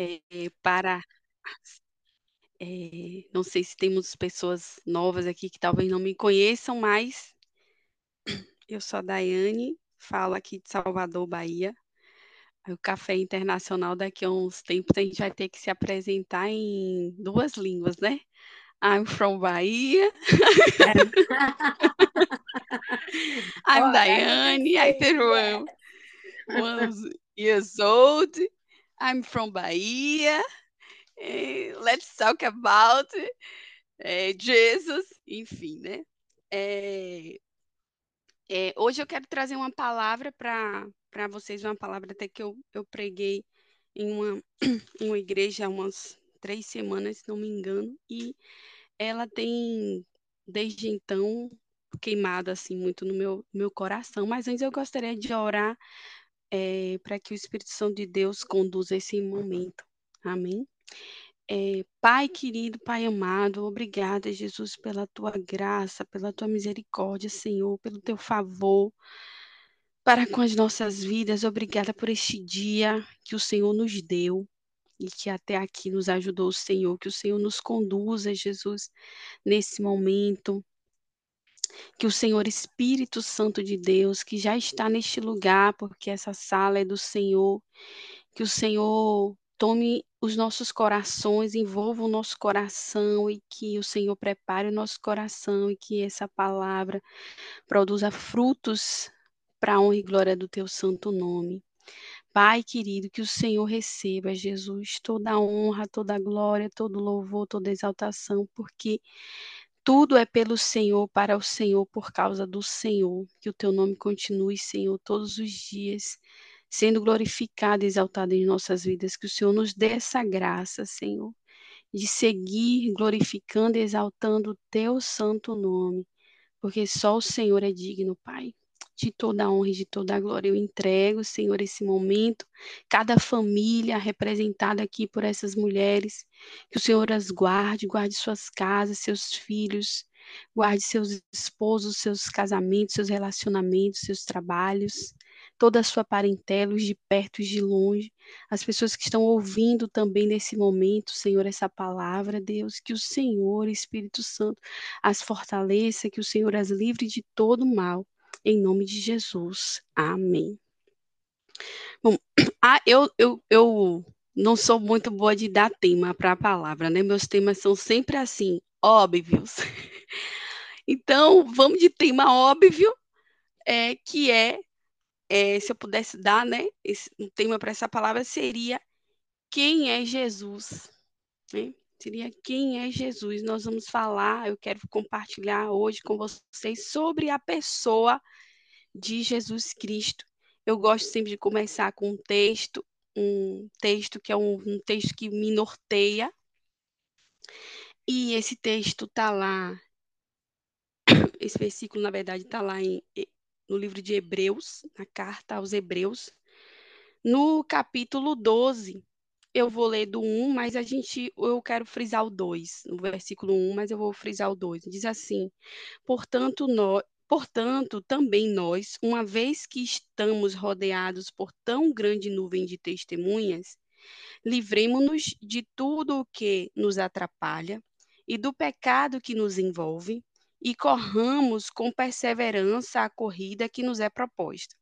é, para. É, não sei se temos pessoas novas aqui que talvez não me conheçam, mas eu sou a Daiane, falo aqui de Salvador, Bahia. O Café Internacional, daqui a uns tempos, a gente vai ter que se apresentar em duas línguas, né? I'm from Bahia. I'm oh, Daiane. I said, one years old. I'm from Bahia. Let's talk about uh, Jesus. Enfim, né? É, é, hoje eu quero trazer uma palavra para vocês, uma palavra até que eu, eu preguei em uma, em uma igreja há umas três semanas, se não me engano, e ela tem, desde então, queimado assim muito no meu, meu coração. Mas antes eu gostaria de orar é, para que o Espírito Santo de Deus conduza esse momento. Amém? É, pai querido, Pai amado, obrigada, Jesus, pela tua graça, pela tua misericórdia, Senhor, pelo teu favor para com as nossas vidas. Obrigada por este dia que o Senhor nos deu e que até aqui nos ajudou o Senhor, que o Senhor nos conduza, Jesus, nesse momento. Que o Senhor Espírito Santo de Deus, que já está neste lugar, porque essa sala é do Senhor, que o Senhor tome os nossos corações, envolva o nosso coração e que o Senhor prepare o nosso coração e que essa palavra produza frutos para a honra e glória do teu santo nome. Pai querido, que o Senhor receba, Jesus, toda a honra, toda a glória, todo louvor, toda exaltação, porque tudo é pelo Senhor, para o Senhor, por causa do Senhor. Que o teu nome continue, Senhor, todos os dias, sendo glorificado e exaltado em nossas vidas. Que o Senhor nos dê essa graça, Senhor, de seguir glorificando e exaltando o teu santo nome, porque só o Senhor é digno, Pai de toda a honra e de toda a glória. Eu entrego, Senhor, esse momento, cada família representada aqui por essas mulheres, que o Senhor as guarde, guarde suas casas, seus filhos, guarde seus esposos, seus casamentos, seus relacionamentos, seus trabalhos, toda a sua parentela, os de perto e de longe, as pessoas que estão ouvindo também nesse momento, Senhor, essa palavra, Deus, que o Senhor, Espírito Santo, as fortaleça, que o Senhor as livre de todo mal em nome de Jesus. Amém. Bom, ah, eu, eu, eu não sou muito boa de dar tema para a palavra, né? Meus temas são sempre assim, óbvios. Então, vamos de tema óbvio, é, que é, é, se eu pudesse dar, né? Esse, um tema para essa palavra seria quem é Jesus? Né? Seria quem é Jesus. Nós vamos falar, eu quero compartilhar hoje com vocês sobre a pessoa de Jesus Cristo. Eu gosto sempre de começar com um texto, um texto que é um, um texto que me norteia. E esse texto está lá, esse versículo, na verdade, está lá em, no livro de Hebreus, na carta aos Hebreus, no capítulo 12. Eu vou ler do 1, mas a gente, eu quero frisar o 2, no versículo 1, mas eu vou frisar o 2. Diz assim: Portanto, Portanto, também nós, uma vez que estamos rodeados por tão grande nuvem de testemunhas, livremos-nos de tudo o que nos atrapalha e do pecado que nos envolve e corramos com perseverança a corrida que nos é proposta.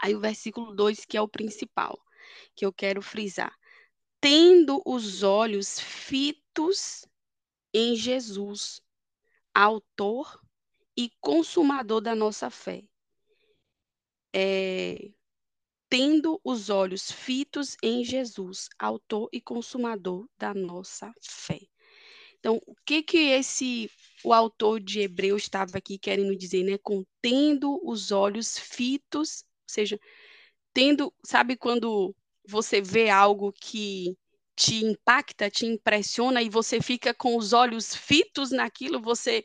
Aí o versículo 2, que é o principal, que eu quero frisar. Tendo os olhos fitos em Jesus, autor e consumador da nossa fé. É, tendo os olhos fitos em Jesus, autor e consumador da nossa fé. Então, o que que esse o autor de Hebreus estava aqui querendo dizer, né? Com tendo os olhos fitos, ou seja, tendo, sabe quando você vê algo que te impacta, te impressiona e você fica com os olhos fitos naquilo, você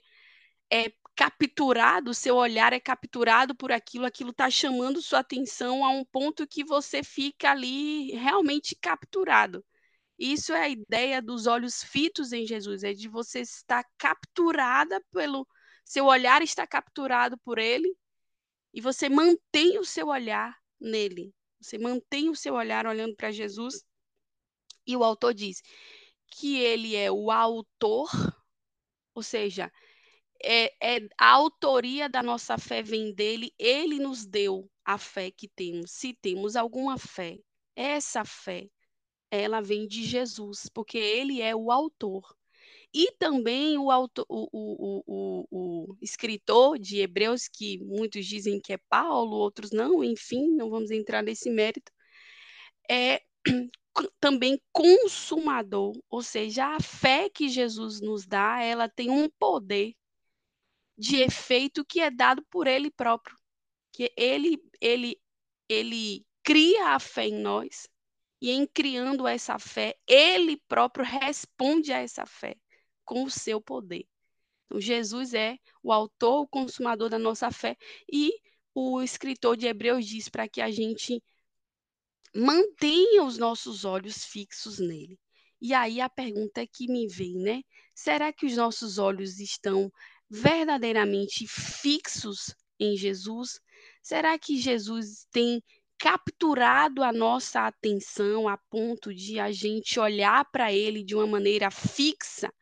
é, capturado, seu olhar é capturado por aquilo, aquilo está chamando sua atenção a um ponto que você fica ali realmente capturado. Isso é a ideia dos olhos fitos em Jesus, é de você estar capturada pelo seu olhar está capturado por ele e você mantém o seu olhar nele. Você mantém o seu olhar olhando para Jesus E o autor diz que ele é o autor, ou seja, é, é, a autoria da nossa fé vem dele, ele nos deu a fé que temos. Se temos alguma fé, essa fé, ela vem de Jesus, porque ele é o autor. E também o, o, o, o, escritor de Hebreus, que muitos dizem que é Paulo, outros não, enfim, não vamos entrar nesse mérito, é também consumador, ou seja, a fé que Jesus nos dá, ela tem um poder de efeito que é dado por ele próprio, que ele ele ele cria a fé em nós e em criando essa fé, ele próprio responde a essa fé com o seu poder. Então, Jesus é o autor, o consumador da nossa fé e o escritor de Hebreus diz para que a gente mantenha os nossos olhos fixos nele. E aí a pergunta que me vem, né? Será que os nossos olhos estão verdadeiramente fixos em Jesus? Será que Jesus tem capturado a nossa atenção a ponto de a gente olhar para ele de uma maneira fixa,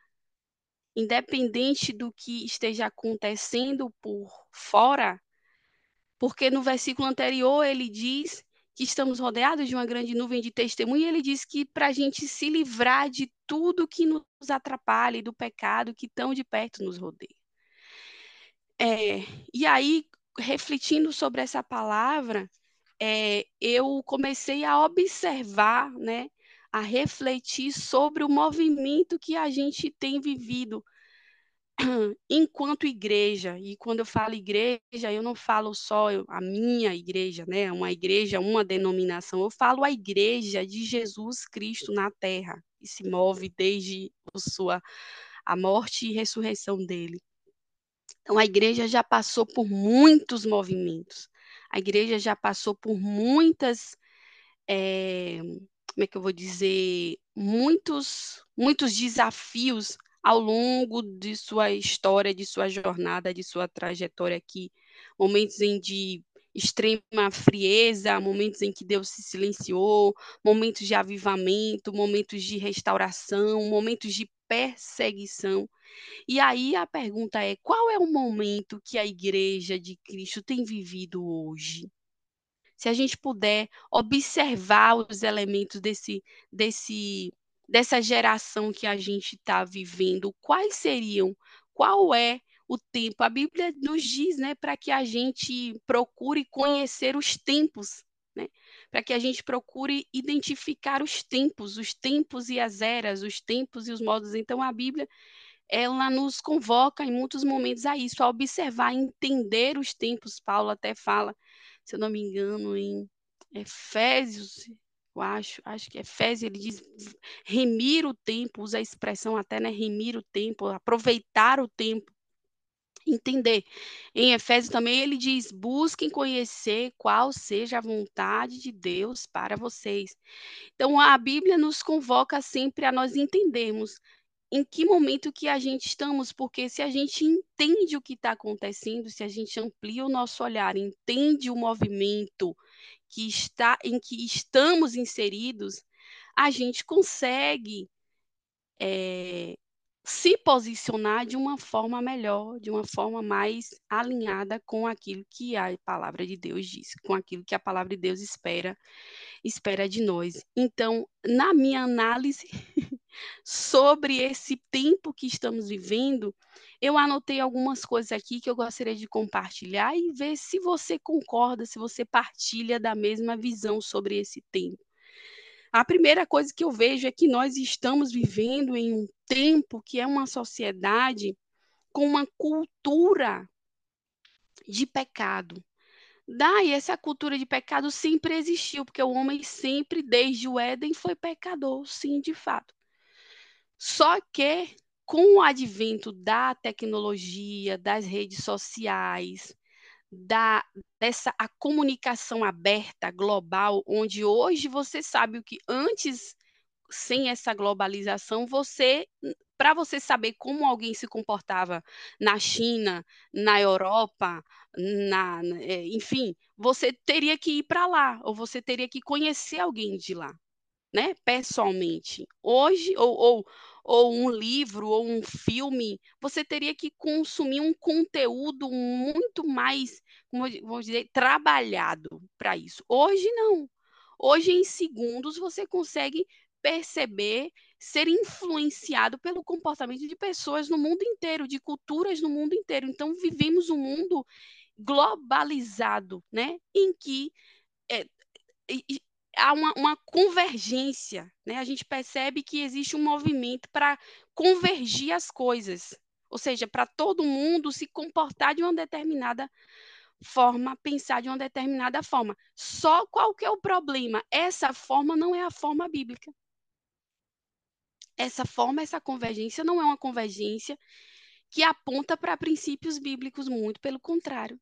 independente do que esteja acontecendo por fora? Porque no versículo anterior ele diz que estamos rodeados de uma grande nuvem de testemunha, e ele diz que para a gente se livrar de tudo que nos atrapalha e do pecado que tão de perto nos rodeia. É, e aí, refletindo sobre essa palavra, é, eu comecei a observar, né, a refletir sobre o movimento que a gente tem vivido enquanto igreja, e quando eu falo igreja, eu não falo só a minha igreja, né, uma igreja, uma denominação, eu falo a igreja de Jesus Cristo na terra, que se move desde a sua a morte e ressurreição dele. Então a igreja já passou por muitos movimentos. A igreja já passou por muitas é, como é que eu vou dizer, muitos muitos desafios ao longo de sua história, de sua jornada, de sua trajetória aqui, momentos em de extrema frieza, momentos em que Deus se silenciou, momentos de avivamento, momentos de restauração, momentos de perseguição. E aí a pergunta é: qual é o momento que a igreja de Cristo tem vivido hoje? Se a gente puder observar os elementos desse, desse dessa geração que a gente está vivendo, quais seriam, qual é o tempo? A Bíblia nos diz, né, para que a gente procure conhecer os tempos, né? Para que a gente procure identificar os tempos, os tempos e as eras, os tempos e os modos. Então a Bíblia ela nos convoca em muitos momentos a isso, a observar, entender os tempos. Paulo até fala, se eu não me engano, em Efésios, eu acho, acho que Efésios, ele diz remir o tempo, usa a expressão até, né, remir o tempo, aproveitar o tempo, entender. Em Efésios também ele diz, busquem conhecer qual seja a vontade de Deus para vocês. Então a Bíblia nos convoca sempre a nós entendermos em que momento que a gente estamos, porque se a gente entende o que está acontecendo, se a gente amplia o nosso olhar, entende o movimento, que está em que estamos inseridos, a gente consegue é, se posicionar de uma forma melhor, de uma forma mais alinhada com aquilo que a palavra de Deus diz, com aquilo que a palavra de Deus espera, espera de nós. Então, na minha análise sobre esse tempo que estamos vivendo, eu anotei algumas coisas aqui que eu gostaria de compartilhar e ver se você concorda, se você partilha da mesma visão sobre esse tempo. A primeira coisa que eu vejo é que nós estamos vivendo em um tempo que é uma sociedade com uma cultura de pecado. Daí, essa cultura de pecado sempre existiu, porque o homem sempre, desde o Éden, foi pecador, sim, de fato. Só que com o advento da tecnologia, das redes sociais, da dessa a comunicação aberta, global, onde hoje você sabe o que antes sem essa globalização, você para você saber como alguém se comportava na China, na Europa, na, é, enfim, você teria que ir para lá, ou você teria que conhecer alguém de lá. Né, pessoalmente. Hoje, ou, ou, ou um livro, ou um filme, você teria que consumir um conteúdo muito mais, como vou dizer, trabalhado para isso. Hoje, não. Hoje, em segundos, você consegue perceber, ser influenciado pelo comportamento de pessoas no mundo inteiro, de culturas no mundo inteiro. Então, vivemos um mundo globalizado, né, em que é, há uma, uma, convergência, né? A gente percebe que existe um movimento para convergir as coisas, ou seja, para todo mundo se comportar de uma determinada forma, pensar de uma determinada forma. Só qual que é o problema? Essa forma não é a forma bíblica. Essa forma, essa convergência não é uma convergência que aponta para princípios bíblicos, muito pelo contrário.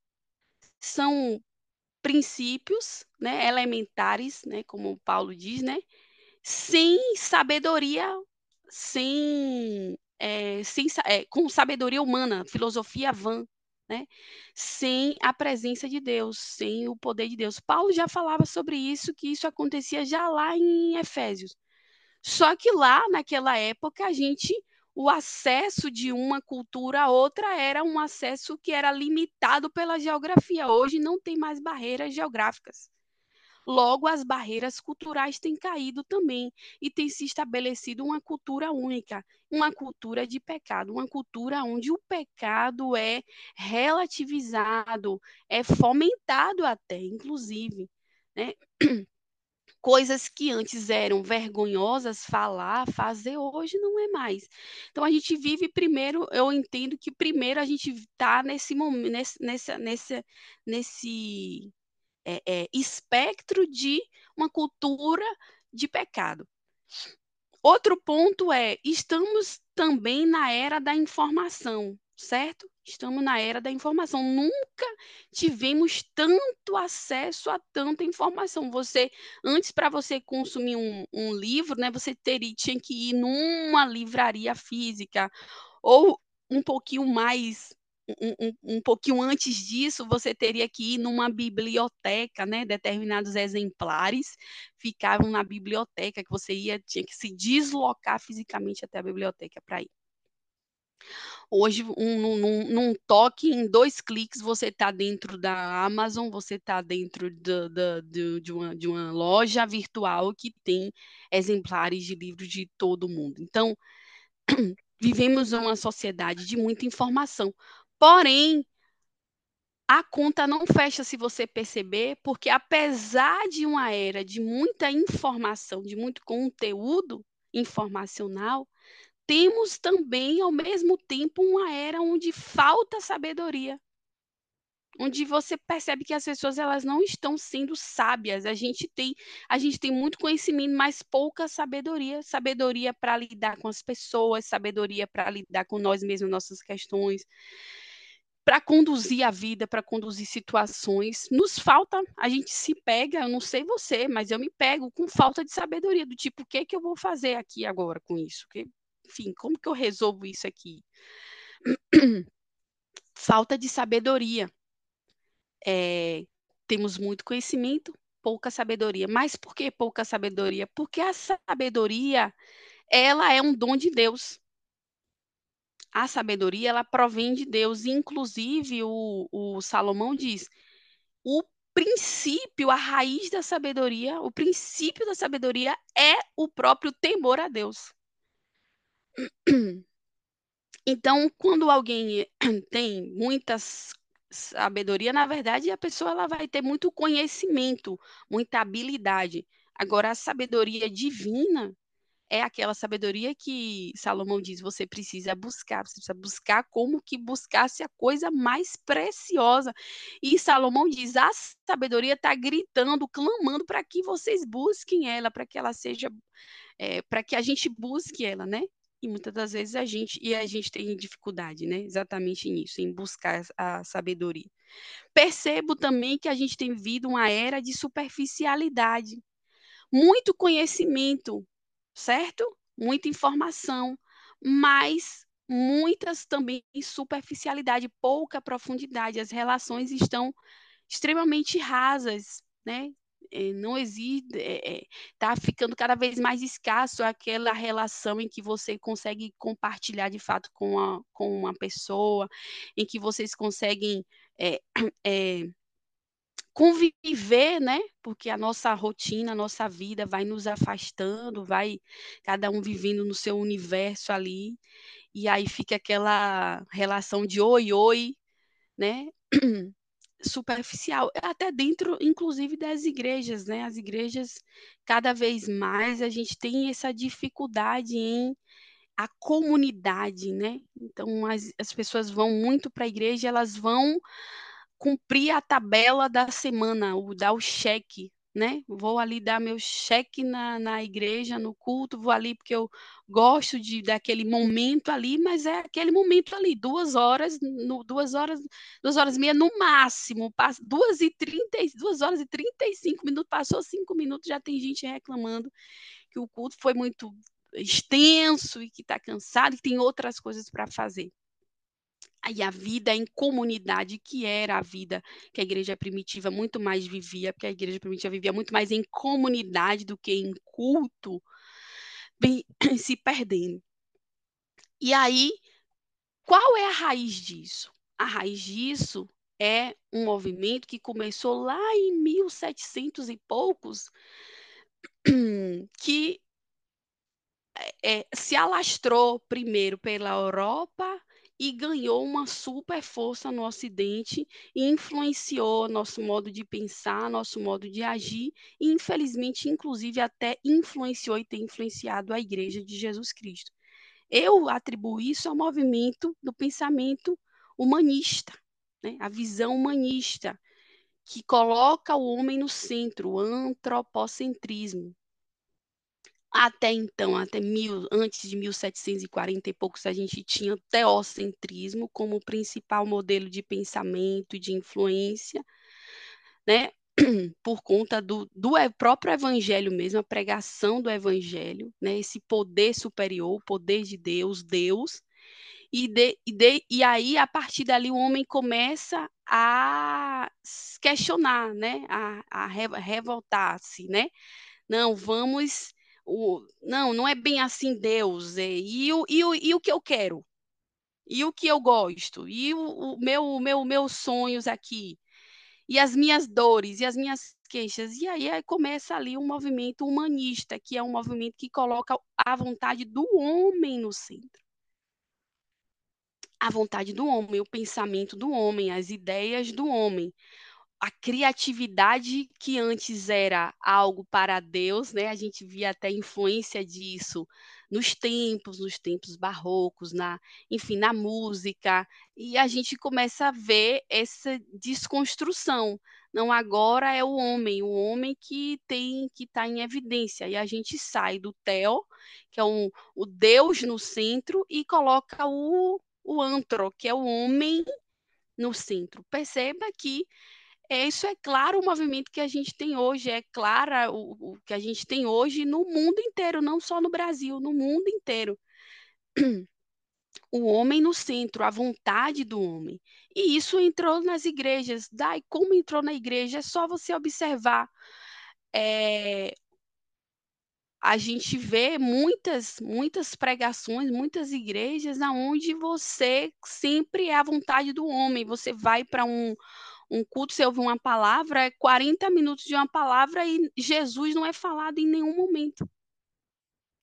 São princípios né, elementares, né, como Paulo diz, né, sem sabedoria, sem, é, sem é, com sabedoria humana, filosofia vã, né, sem a presença de Deus, sem o poder de Deus. Paulo já falava sobre isso, que isso acontecia já lá em Efésios. Só que lá, naquela época, a gente o acesso de uma cultura a outra era um acesso que era limitado pela geografia. Hoje não tem mais barreiras geográficas. Logo, as barreiras culturais têm caído também e tem se estabelecido uma cultura única, uma cultura de pecado, uma cultura onde o pecado é relativizado, é fomentado até, inclusive. Né? Coisas que antes eram vergonhosas falar, fazer, hoje não é mais. Então a gente vive primeiro, eu entendo que primeiro a gente está nesse momento, nesse, nesse, nesse, é, é, espectro de uma cultura de pecado. Outro ponto é, estamos também na era da informação certo? Estamos na era da informação. Nunca tivemos tanto acesso a tanta informação. Você, antes para você consumir um, um, livro, né, você teria tinha que ir numa livraria física ou um pouquinho mais um, um, um, pouquinho antes disso, você teria que ir numa biblioteca, né? Determinados exemplares ficavam na biblioteca que você ia, tinha que se deslocar fisicamente até a biblioteca para ir. Hoje, um, num, num, toque, em dois cliques, você está dentro da Amazon, você está dentro de, uma, de uma loja virtual que tem exemplares de livros de todo mundo. Então, vivemos uma sociedade de muita informação. Porém, a conta não fecha se você perceber, porque apesar de uma era de muita informação, de muito conteúdo informacional, temos também, ao mesmo tempo, uma era onde falta sabedoria. Onde você percebe que as pessoas elas não estão sendo sábias. A gente tem, a gente tem muito conhecimento, mas pouca sabedoria. Sabedoria para lidar com as pessoas, sabedoria para lidar com nós mesmos, nossas questões para conduzir a vida, para conduzir situações. Nos falta, a gente se pega, eu não sei você, mas eu me pego com falta de sabedoria, do tipo, o que, é que eu vou fazer aqui agora com isso? Que, enfim, como que eu resolvo isso aqui? Falta de sabedoria. É, temos muito conhecimento, pouca sabedoria. Mas por que pouca sabedoria? Porque a sabedoria, ela é um dom de Deus. A sabedoria, ela provém de Deus. Inclusive, o, o Salomão diz, o princípio, a raiz da sabedoria, o princípio da sabedoria é o próprio temor a Deus. Então, quando alguém tem muita sabedoria, na verdade, a pessoa ela vai ter muito conhecimento, muita habilidade. Agora, a sabedoria divina é aquela sabedoria que Salomão diz, você precisa buscar, você precisa buscar como que buscasse a coisa mais preciosa. E Salomão diz, a sabedoria está gritando, clamando para que vocês busquem ela, para que ela seja, é, para que a gente busque ela, né? E muitas das vezes a gente e a gente tem dificuldade, né? Exatamente nisso, em buscar a sabedoria. Percebo também que a gente tem vivido uma era de superficialidade, muito conhecimento, certo? Muita informação, mas muitas também superficialidade, pouca profundidade. As relações estão extremamente rasas, né? É, não existe, está é, ficando cada vez mais escasso aquela relação em que você consegue compartilhar de fato com, a, com uma pessoa, em que vocês conseguem conviver, né? Porque a nossa rotina, a nossa vida vai nos afastando, vai cada um vivendo no seu universo ali, e aí fica aquela relação de oi, oi, né? superficial, até dentro, inclusive, das igrejas, né? As igrejas, cada vez mais, a gente tem essa dificuldade em a comunidade, né? Então, as, as pessoas vão muito para a igreja, elas vão cumprir a tabela da semana, o dar o cheque, né? Vou ali dar meu cheque na, na igreja, no culto, vou ali porque eu gosto de daquele momento ali, mas é aquele momento ali, duas horas, no, duas horas, duas horas e meia no máximo, passa, duas e trinta, duas horas e trinta e cinco minutos, passou cinco minutos, já tem gente reclamando que o culto foi muito extenso e que está cansado e tem outras coisas para fazer e a vida em comunidade, que era a vida que a igreja primitiva muito mais vivia, porque a igreja primitiva vivia muito mais em comunidade do que em culto, bem, se perdendo. E aí, qual é a raiz disso? A raiz disso é um movimento que começou lá em 1700 e poucos, que é, se alastrou primeiro pela Europa e ganhou uma super força no Ocidente e influenciou nosso modo de pensar, nosso modo de agir e, infelizmente, inclusive até influenciou e tem influenciado a Igreja de Jesus Cristo. Eu atribuo isso ao movimento do pensamento humanista, né? a visão humanista, que coloca o homem no centro, o antropocentrismo. Até então, até mil, antes de 1740 e poucos, a gente tinha teocentrismo como principal modelo de pensamento e de influência, né? por conta do, do próprio evangelho mesmo, a pregação do evangelho, né? esse poder superior, o poder de Deus, Deus, e, de, e, de, e aí, a partir dali, o homem começa a questionar, né? a, a revoltar-se, né? Não, vamos o, não, não é bem assim Deus, é, e, o, e, o, e o que eu quero, e o que eu gosto, e o, o meu, meu, meus sonhos aqui, e as minhas dores, e as minhas queixas, e aí, aí começa ali um movimento humanista, que é um movimento que coloca a vontade do homem no centro. A vontade do homem, o pensamento do homem, as ideias do homem a criatividade que antes era algo para Deus, né? A gente via até influência disso nos tempos, nos tempos barrocos, na, enfim, na música, e a gente começa a ver essa desconstrução. Não agora é o homem, o homem que tem que está em evidência, e a gente sai do Theo, que é um, o Deus no centro, e coloca o, o antro, que é o homem no centro. Perceba que é, isso é claro o movimento que a gente tem hoje, é clara o, o que a gente tem hoje no mundo inteiro, não só no Brasil, no mundo inteiro. O homem no centro, a vontade do homem. E isso entrou nas igrejas. Daí, como entrou na igreja, é só você observar. É, a gente vê muitas, muitas pregações, muitas igrejas onde você sempre é a vontade do homem. Você vai para um, um culto, você ouve uma palavra, é 40 minutos de uma palavra e Jesus não é falado em nenhum momento.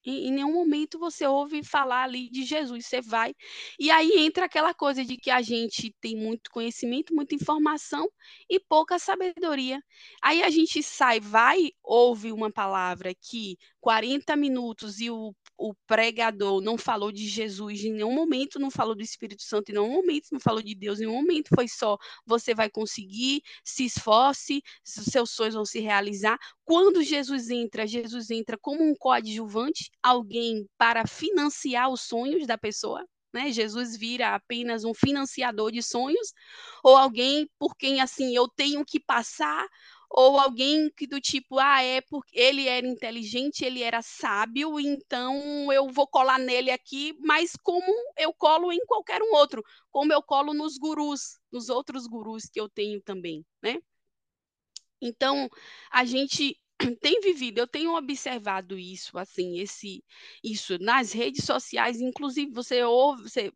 Em, em, nenhum momento você ouve falar ali de Jesus, você vai. E aí entra aquela coisa de que a gente tem muito conhecimento, muita informação e pouca sabedoria. Aí a gente sai, vai, ouve uma palavra que 40 minutos e o o pregador não falou de Jesus em nenhum momento, não falou do Espírito Santo em nenhum momento, não falou de Deus em nenhum momento, foi só você vai conseguir, se esforce, seus sonhos vão se realizar. Quando Jesus entra, Jesus entra como um coadjuvante, alguém para financiar os sonhos da pessoa. Né? Jesus vira apenas um financiador de sonhos, ou alguém por quem assim eu tenho que passar ou alguém que do tipo, ah, é porque ele era inteligente, ele era sábio, então eu vou colar nele aqui, mas como eu colo em qualquer um outro, como eu colo nos gurus, nos outros gurus que eu tenho também, né? Então, a gente tem vivido, eu tenho observado isso, assim, esse isso nas redes sociais, inclusive você ouve, você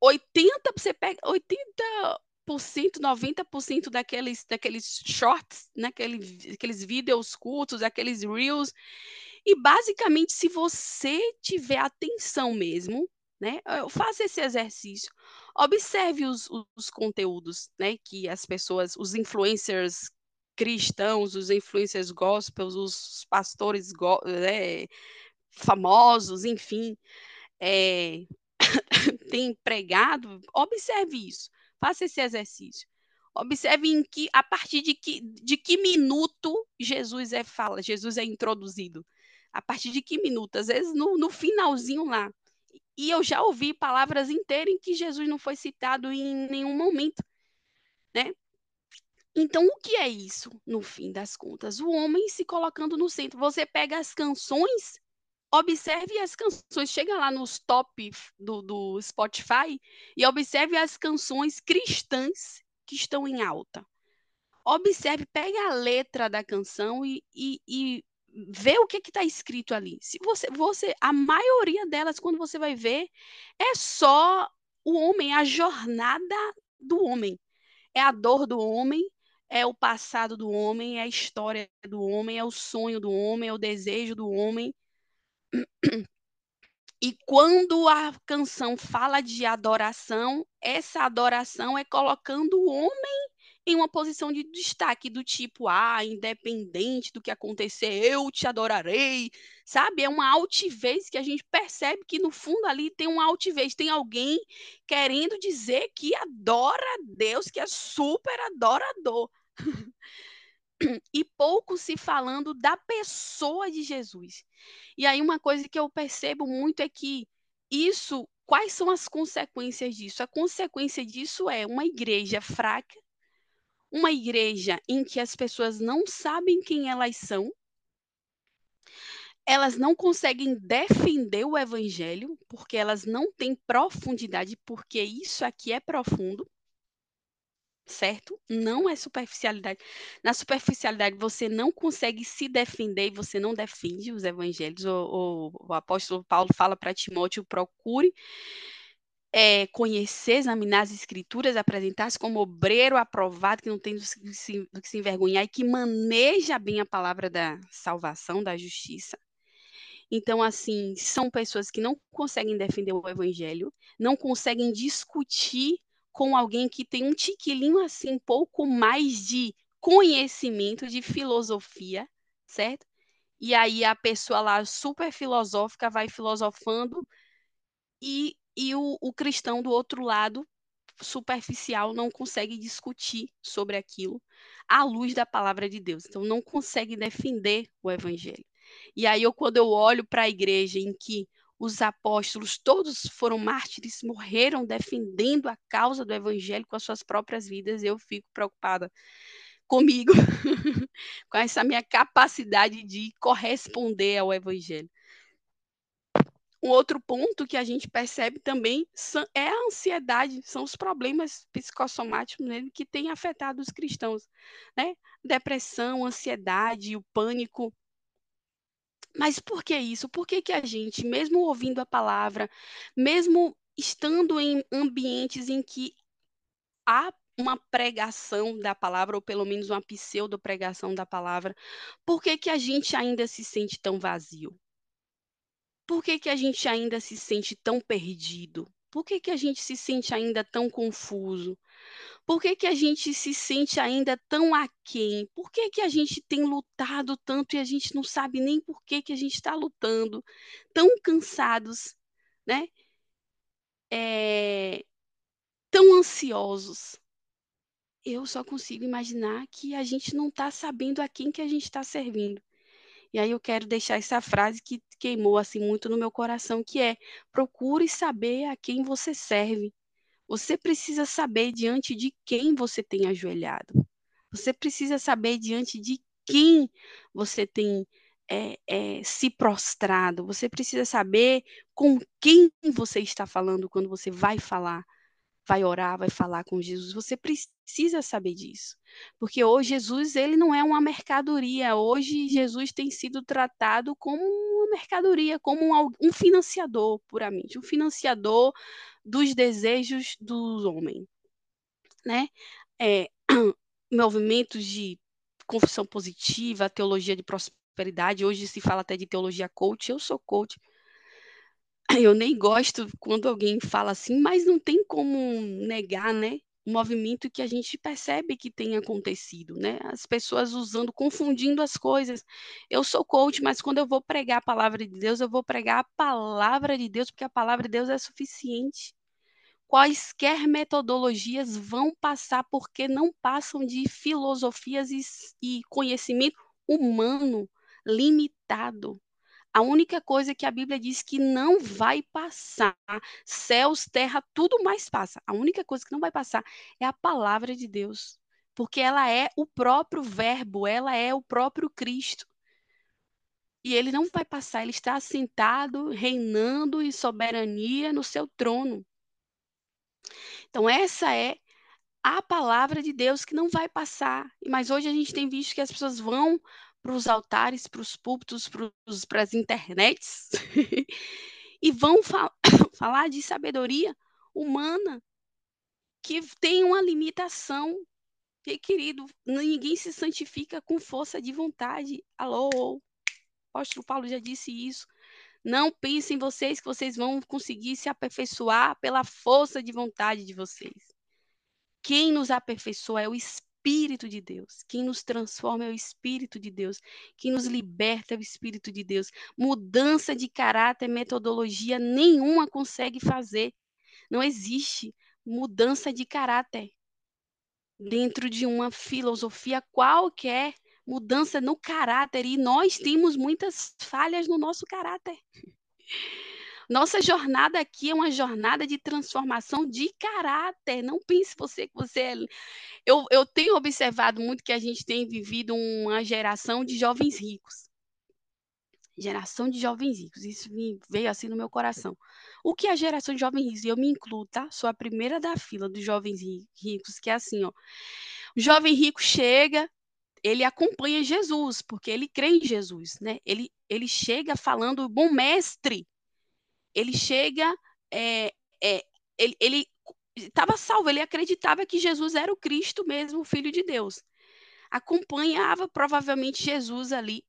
80, você pega 80%, 90% daqueles, daqueles shorts, né, aqueles, aqueles vídeos curtos, aqueles reels, e basicamente, se você tiver atenção mesmo, né, faça esse exercício, observe os, os conteúdos, né, que as pessoas, os influencers cristãos, os influencers gospels, os pastores go é, famosos, enfim, é, tem pregado, observe isso, faça esse exercício. Observe em que, a partir de que, de que minuto Jesus é fala, Jesus é introduzido. A partir de que minuto? Às vezes no, no finalzinho lá. E eu já ouvi palavras inteiras em que Jesus não foi citado em nenhum momento, né? Então, o que é isso, no fim das contas? O homem se colocando no centro. Você pega as canções, observe as canções, chega lá nos top do, do Spotify e observe as canções cristãs que estão em alta. Observe, pega a letra da canção e, e, e vê o que está escrito ali. Se você, você, a maioria delas, quando você vai ver, é só o homem, a jornada do homem. É a dor do homem, é o passado do homem, é a história do homem, é o sonho do homem, é o desejo do homem. E quando a canção fala de adoração, essa adoração é colocando o homem em uma posição de destaque, do tipo, ah, independente do que acontecer, eu te adorarei, sabe? É uma altivez que a gente percebe que no fundo ali tem uma altivez, tem alguém querendo dizer que adora Deus, que é super adorador. e pouco se falando da pessoa de Jesus. E aí uma coisa que eu percebo muito é que isso, quais são as consequências disso? A consequência disso é uma igreja fraca, uma igreja em que as pessoas não sabem quem elas são, elas não conseguem defender o evangelho, porque elas não têm profundidade, porque isso aqui é profundo certo? Não é superficialidade. Na superficialidade, você não consegue se defender e você não defende os evangelhos. O, o, o apóstolo Paulo fala para Timóteo: procure é, conhecer, examinar as escrituras, apresentar-se como obreiro aprovado, que não tem do, do que se envergonhar e que maneja bem a palavra da salvação, da justiça. Então, assim, são pessoas que não conseguem defender o evangelho, não conseguem discutir com alguém que tem um tiquilinho assim, pouco mais de conhecimento, de filosofia, certo? E aí a pessoa lá super filosófica vai filosofando e, e o, o cristão do outro lado superficial não consegue discutir sobre aquilo à luz da palavra de Deus. Então não consegue defender o evangelho. E aí eu quando eu olho para a igreja em que os apóstolos todos foram mártires, morreram defendendo a causa do evangelho com as suas próprias vidas. Eu fico preocupada comigo, com essa minha capacidade de corresponder ao evangelho. Um outro ponto que a gente percebe também é a ansiedade, são os problemas psicossomáticos que têm afetado os cristãos, né? Depressão, ansiedade, o pânico, mas por que isso? Por que, que a gente, mesmo ouvindo a palavra, mesmo estando em ambientes em que há uma pregação da palavra, ou pelo menos uma pseudo-pregação da palavra, por que, que a gente ainda se sente tão vazio? Por que, que a gente ainda se sente tão perdido? Por que, que a gente se sente ainda tão confuso? Por que, que a gente se sente ainda tão aquém? Por que, que a gente tem lutado tanto e a gente não sabe nem por que, que a gente está lutando? Tão cansados, né? É... Tão ansiosos. Eu só consigo imaginar que a gente não está sabendo a quem que a gente está servindo. E aí eu quero deixar essa frase que queimou assim muito no meu coração, que é: procure saber a quem você serve. Você precisa saber diante de quem você tem ajoelhado. Você precisa saber diante de quem você tem é, é, se prostrado. Você precisa saber com quem você está falando quando você vai falar. Vai orar, vai falar com Jesus. Você precisa saber disso. Porque hoje Jesus, ele não é uma mercadoria. Hoje Jesus tem sido tratado como uma mercadoria, como um, financiador, puramente, um financiador dos desejos do homem, né? É, movimentos de confissão positiva, teologia de prosperidade, hoje se fala até de teologia coach, eu sou coach, eu nem gosto quando alguém fala assim, mas não tem como negar, né? Um movimento que a gente percebe que tem acontecido, né? As pessoas usando, confundindo as coisas. Eu sou coach, mas quando eu vou pregar a palavra de Deus, eu vou pregar a palavra de Deus, porque a palavra de Deus é suficiente. Quaisquer metodologias vão passar porque não passam de filosofias e, e conhecimento humano limitado. A única coisa que a Bíblia diz que não vai passar, céus, terra, tudo mais passa. A única coisa que não vai passar é a palavra de Deus, porque ela é o próprio Verbo, ela é o próprio Cristo. E ele não vai passar, ele está sentado, reinando em soberania no seu trono. Então, essa é a palavra de Deus que não vai passar. Mas hoje a gente tem visto que as pessoas vão para os altares, para os púlpitos, para as internets, e vão fal falar de sabedoria humana que tem uma limitação. E, querido, ninguém se santifica com força de vontade. Alô, o apóstolo Paulo já disse isso. Não pensem vocês que vocês vão conseguir se aperfeiçoar pela força de vontade de vocês. Quem nos aperfeiçoa é o Espírito Espírito de Deus. Quem nos transforma é o Espírito de Deus. Quem nos liberta é o Espírito de Deus. Mudança de caráter, metodologia nenhuma consegue fazer. Não existe mudança de caráter dentro de uma filosofia qualquer. Mudança no caráter. E nós temos muitas falhas no nosso caráter. Nossa jornada aqui é uma jornada de transformação de caráter. Não pense você que você é. Eu, eu tenho observado muito que a gente tem vivido uma geração de jovens ricos. Geração de jovens ricos. Isso veio assim no meu coração. O que é a geração de jovens ricos? Eu me incluo, tá? Sou a primeira da fila dos jovens ricos, que é assim, ó. O jovem rico chega, ele acompanha Jesus, porque ele crê em Jesus, né? Ele, ele chega falando, bom mestre, ele chega, é, é, ele estava salvo, ele acreditava que Jesus era o Cristo mesmo, o Filho de Deus. Acompanhava provavelmente Jesus ali.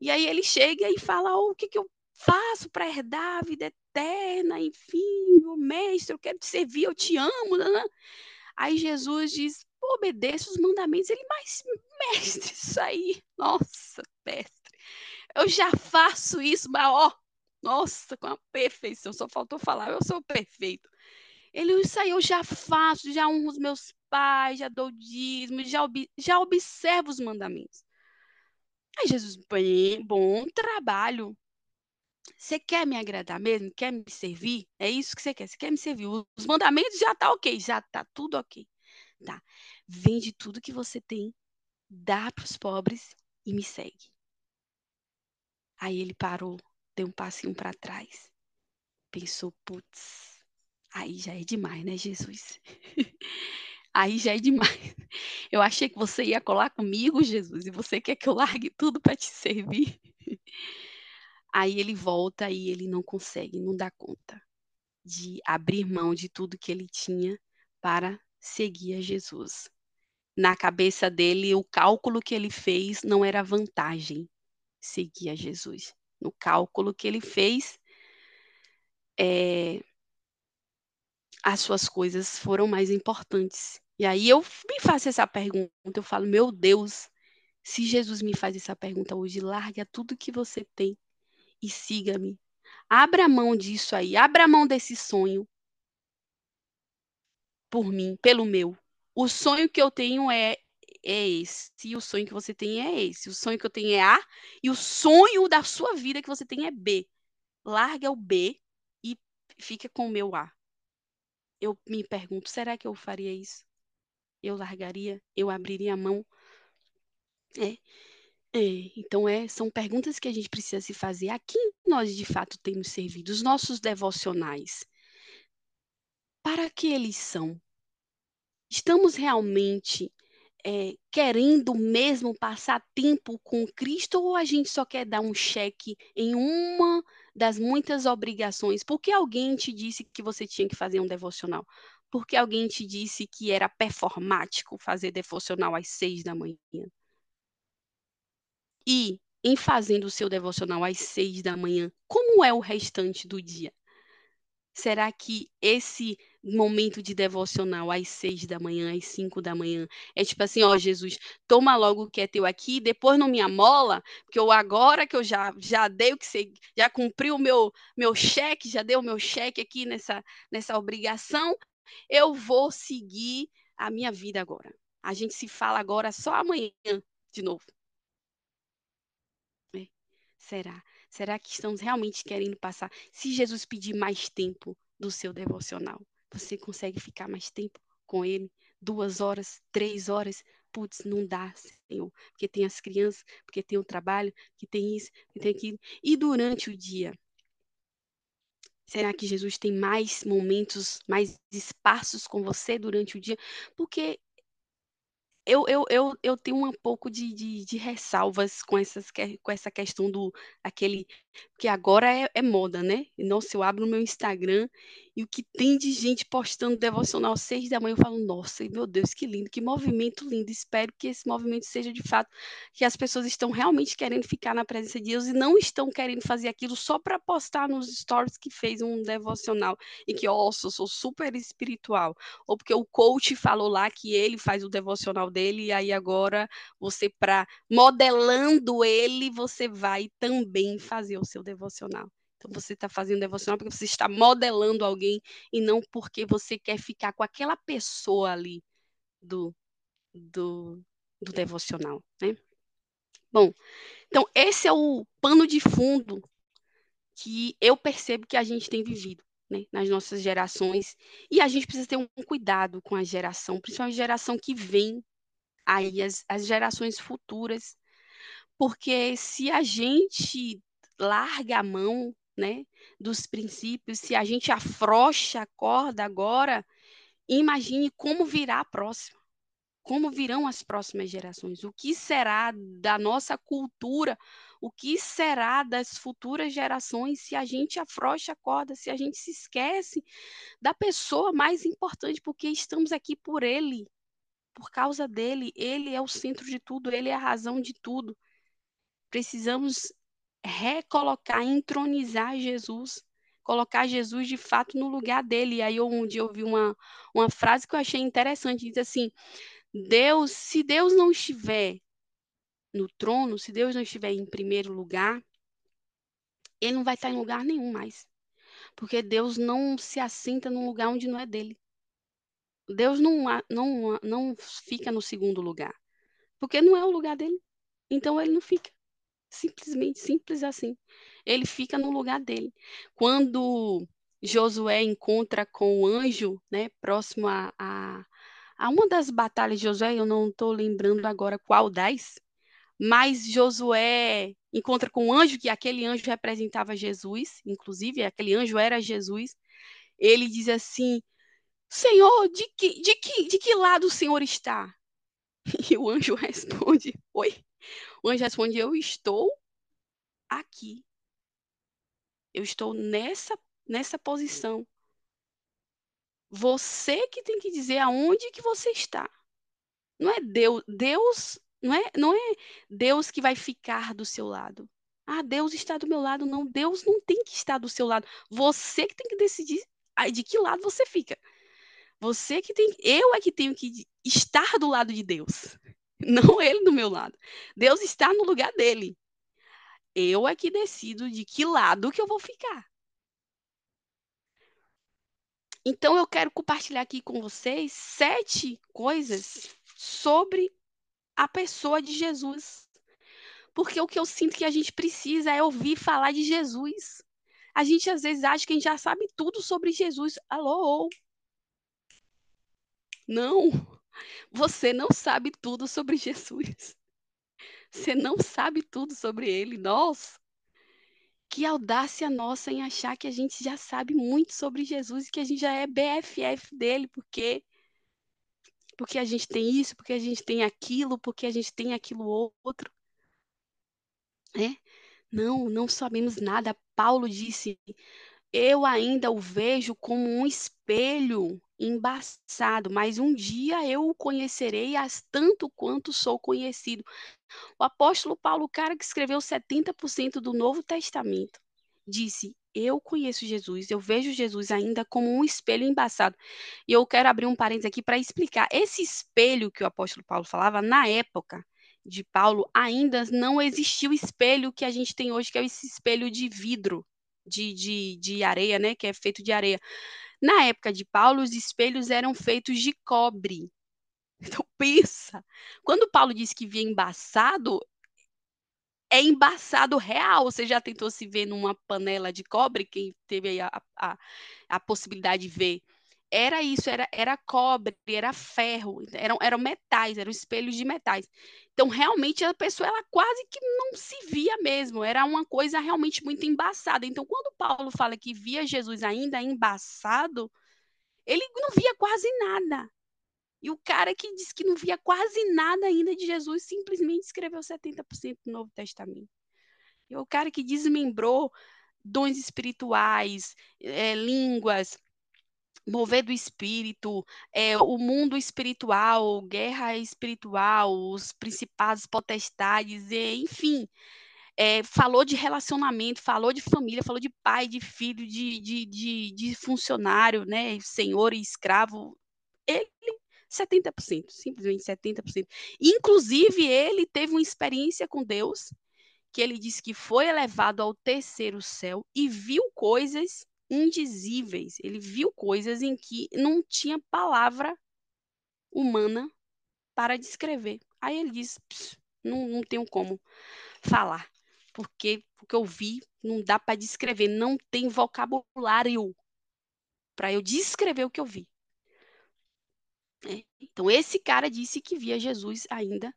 E aí ele chega e fala: oh, o que, que eu faço para herdar a vida eterna? Enfim, o mestre, eu quero te servir, eu te amo. Né? né. Aí Jesus diz: obedeça os mandamentos. Ele, mas mestre, isso aí, nossa, mestre, eu já faço isso, mas ó, nossa, com a perfeição. Só faltou falar, eu sou perfeito. Ele, isso aí eu já faço, já honro os meus pais, já dou dízimo, já, ob, já observo os mandamentos. Aí Jesus, bem, bom trabalho. Você quer me agradar mesmo? Quer me servir? É isso que você quer? Você quer me servir? Os mandamentos já tá ok, já tá tudo ok. Tá. Vende tudo que você tem, dá para os pobres e me segue. Aí ele parou deu um passinho para trás. Pensou, putz, aí já é demais, né, Jesus? aí já é demais. Eu achei que você ia colar comigo, Jesus, e você quer que eu largue tudo para te servir? Aí ele volta e ele não consegue, não dá conta de abrir mão de tudo que ele tinha para seguir a Jesus. Na cabeça dele, o cálculo que ele fez não era vantagem seguir a Jesus no cálculo que ele fez, é, as suas coisas foram mais importantes. E aí eu me faço essa pergunta, eu falo, meu Deus, se Jesus me faz essa pergunta hoje, larga tudo que você tem e siga-me. Abra mão disso aí, abra mão desse sonho por mim, pelo meu. O sonho que eu tenho é é esse, e o sonho que você tem é esse, o sonho que eu tenho é A, e o sonho da sua vida que você tem é B. Larga o B e fica com o meu A. Eu me pergunto, será que eu faria isso? Eu largaria? Eu abriria a mão? É. É, então é, são perguntas que a gente precisa se fazer. A quem nós de fato temos servido? Os nossos devocionais para que eles são? Estamos realmente é, querendo mesmo passar tempo com Cristo ou a gente só quer dar um cheque em uma das muitas obrigações? Porque alguém te disse que você tinha que fazer um devocional? Porque alguém te disse que era performático fazer devocional às seis da manhã? E em fazendo o seu devocional às seis da manhã, como é o restante do dia? Será que esse momento de devocional às seis da manhã, às cinco da manhã, é tipo assim, ó, Jesus, toma logo o que é teu aqui, depois não me amola, porque eu agora que eu já já dei o que você, já cumpri o meu meu cheque, já dei o meu cheque aqui nessa nessa obrigação, eu vou seguir a minha vida agora. A gente se fala agora só amanhã de novo. É. Será? Será que estamos realmente querendo passar? Se Jesus pedir mais tempo do seu devocional, você consegue ficar mais tempo com ele? Duas horas, três horas? Putz, não dá, Senhor, porque tem as crianças, porque tem o trabalho, que tem isso, que tem aquilo. E durante o dia? Será que Jesus tem mais momentos, mais espaços com você durante o dia? Porque eu, eu, eu, eu tenho um pouco de, de, de ressalvas com, essas, com essa questão do aquele. Porque agora é, é moda, né? Nossa, eu abro o meu Instagram e o que tem de gente postando devocional às seis da manhã, eu falo, nossa, meu Deus, que lindo, que movimento lindo. Espero que esse movimento seja de fato, que as pessoas estão realmente querendo ficar na presença de Deus e não estão querendo fazer aquilo só para postar nos stories que fez um devocional e que, nossa, eu sou super espiritual. Ou porque o coach falou lá que ele faz o devocional dele e aí agora você, para modelando ele, você vai também fazer o seu devocional. Então você está fazendo devocional porque você está modelando alguém e não porque você quer ficar com aquela pessoa ali do, do, do devocional, né? Bom, então esse é o pano de fundo que eu percebo que a gente tem vivido né, nas nossas gerações e a gente precisa ter um cuidado com a geração, principalmente a geração que vem aí, as, as gerações futuras, porque se a gente larga a mão né, dos princípios, se a gente afrouxa a corda agora, imagine como virá a próxima. Como virão as próximas gerações? O que será da nossa cultura? O que será das futuras gerações se a gente afrouxa a corda, se a gente se esquece da pessoa mais importante, porque estamos aqui por ele, por causa dele. Ele é o centro de tudo, ele é a razão de tudo. Precisamos recolocar, entronizar Jesus, colocar Jesus de fato no lugar dele. E aí um dia eu ouvi uma, uma frase que eu achei interessante, diz assim, Deus, se Deus não estiver no trono, se Deus não estiver em primeiro lugar, ele não vai estar em lugar nenhum mais. Porque Deus não se assenta num lugar onde não é dele. Deus não, não, não fica no segundo lugar. Porque não é o lugar dele. Então ele não fica. Simplesmente, simples assim. Ele fica no lugar dele. Quando Josué encontra com o anjo, né, próximo a, a, a uma das batalhas de Josué, eu não estou lembrando agora qual das, mas Josué encontra com o anjo, que aquele anjo representava Jesus, inclusive, aquele anjo era Jesus. Ele diz assim: Senhor, de que, de que, de que lado o Senhor está? E o anjo responde: Oi. O anjo responde: Eu estou aqui. Eu estou nessa, nessa posição. Você que tem que dizer aonde que você está. Não é Deus, Deus não é, não é Deus que vai ficar do seu lado. Ah, Deus está do meu lado. Não, Deus não tem que estar do seu lado. Você que tem que decidir de que lado você fica. Você que tem, eu é que tenho que estar do lado de Deus, não ele do meu lado. Deus está no lugar dele. Eu é que decido de que lado que eu vou ficar. Então eu quero compartilhar aqui com vocês sete coisas sobre a pessoa de Jesus. Porque o que eu sinto que a gente precisa é ouvir falar de Jesus. A gente às vezes acha que a gente já sabe tudo sobre Jesus. Alô? Não. Você não sabe tudo sobre Jesus. Você não sabe tudo sobre ele. Nossa. Que audácia nossa em achar que a gente já sabe muito sobre Jesus e que a gente já é BFF dele, porque porque a gente tem isso, porque a gente tem aquilo, porque a gente tem aquilo outro. É? Não, não sabemos nada. Paulo disse: Eu ainda o vejo como um espelho embaçado, mas um dia eu o conhecerei as tanto quanto sou conhecido. O apóstolo Paulo, o cara que escreveu 70% do Novo Testamento, disse: Eu conheço Jesus, eu vejo Jesus ainda como um espelho embaçado. E eu quero abrir um parênteses aqui para explicar. Esse espelho que o apóstolo Paulo falava, na época de Paulo, ainda não existia o espelho que a gente tem hoje, que é esse espelho de vidro, de, de, de areia, né? Que é feito de areia. Na época de Paulo, os espelhos eram feitos de cobre. Então, pensa. Quando Paulo disse que via embaçado, é embaçado real. Você já tentou se ver numa panela de cobre? Quem teve a, a, a possibilidade de ver. Era isso, era, era cobre, era ferro, eram, eram metais, eram espelhos de metais. Então, realmente, a pessoa, ela quase que não se via mesmo, era uma coisa realmente muito embaçada. Então, quando Paulo fala que via Jesus ainda embaçado, ele não via quase nada. E o cara que disse que não via quase nada ainda de Jesus simplesmente escreveu 70% do Novo Testamento. E o cara que desmembrou dons espirituais, é, línguas, mover do espírito, é, o mundo espiritual, guerra espiritual, os principados, potestades, é, enfim. É, falou de relacionamento, falou de família, falou de pai, de filho, de, de, de, de funcionário, né, senhor e escravo. Ele 70%, simplesmente 70%. Inclusive, ele teve uma experiência com Deus, que ele disse que foi elevado ao terceiro céu e viu coisas indizíveis. Ele viu coisas em que não tinha palavra humana para descrever. Aí ele disse: não, não tenho como falar, porque o que eu vi não dá para descrever, não tem vocabulário para eu descrever o que eu vi. É. Então, esse cara disse que via Jesus ainda